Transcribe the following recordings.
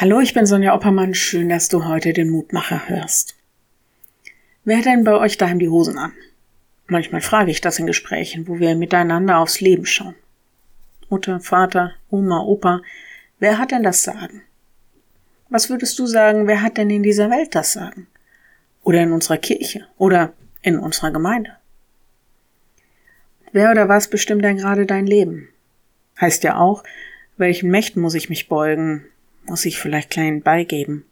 Hallo, ich bin Sonja Oppermann. Schön, dass du heute den Mutmacher hörst. Wer hat denn bei euch daheim die Hosen an? Manchmal frage ich das in Gesprächen, wo wir miteinander aufs Leben schauen. Mutter, Vater, Oma, Opa, wer hat denn das Sagen? Was würdest du sagen, wer hat denn in dieser Welt das Sagen? Oder in unserer Kirche? Oder in unserer Gemeinde? Wer oder was bestimmt denn gerade dein Leben? Heißt ja auch, welchen Mächten muss ich mich beugen, muss ich vielleicht klein beigeben.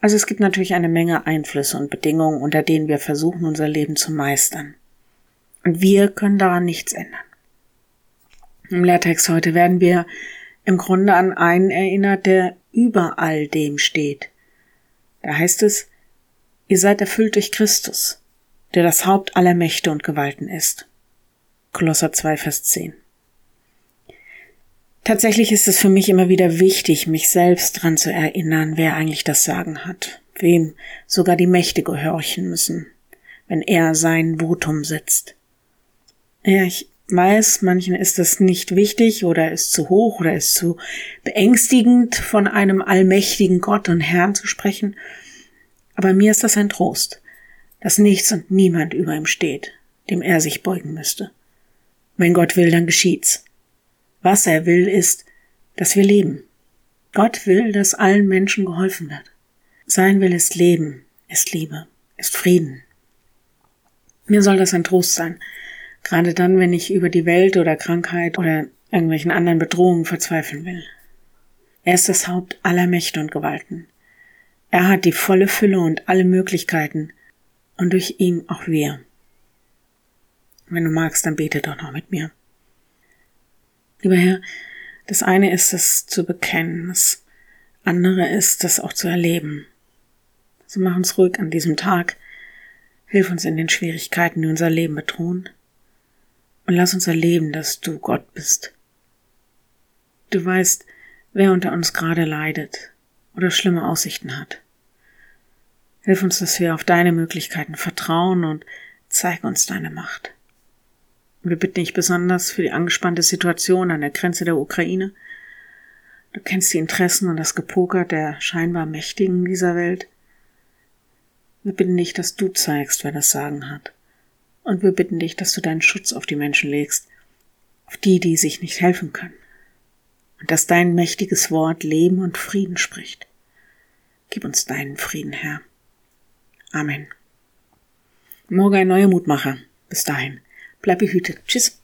Also es gibt natürlich eine Menge Einflüsse und Bedingungen, unter denen wir versuchen, unser Leben zu meistern. Und wir können daran nichts ändern. Im Lehrtext heute werden wir im Grunde an einen erinnert, der über all dem steht. Da heißt es, ihr seid erfüllt durch Christus, der das Haupt aller Mächte und Gewalten ist. Kolosser 2, Vers 10. Tatsächlich ist es für mich immer wieder wichtig, mich selbst dran zu erinnern, wer eigentlich das Sagen hat, wem sogar die Mächte gehorchen müssen, wenn er sein Votum setzt. Ja, ich weiß, manchen ist das nicht wichtig oder ist zu hoch oder ist zu beängstigend, von einem allmächtigen Gott und Herrn zu sprechen, aber mir ist das ein Trost, dass nichts und niemand über ihm steht, dem er sich beugen müsste. Wenn Gott will, dann geschieht's. Was er will, ist, dass wir leben. Gott will, dass allen Menschen geholfen wird. Sein Will ist Leben, ist Liebe, ist Frieden. Mir soll das ein Trost sein, gerade dann, wenn ich über die Welt oder Krankheit oder irgendwelchen anderen Bedrohungen verzweifeln will. Er ist das Haupt aller Mächte und Gewalten. Er hat die volle Fülle und alle Möglichkeiten und durch ihn auch wir. Wenn du magst, dann bete doch noch mit mir. Lieber Herr, das eine ist es zu bekennen, das andere ist es auch zu erleben. So mach uns ruhig an diesem Tag, hilf uns in den Schwierigkeiten, die unser Leben bedrohen, und lass uns erleben, dass du Gott bist. Du weißt, wer unter uns gerade leidet oder schlimme Aussichten hat. Hilf uns, dass wir auf deine Möglichkeiten vertrauen und zeig uns deine Macht. Wir bitten dich besonders für die angespannte Situation an der Grenze der Ukraine. Du kennst die Interessen und das Gepoker der scheinbar Mächtigen dieser Welt. Wir bitten dich, dass du zeigst, wer das Sagen hat. Und wir bitten dich, dass du deinen Schutz auf die Menschen legst, auf die, die sich nicht helfen können. Und dass dein mächtiges Wort Leben und Frieden spricht. Gib uns deinen Frieden, Herr. Amen. Morgen ein neuer Mutmacher. Bis dahin. Bleib behütet. Tschüss.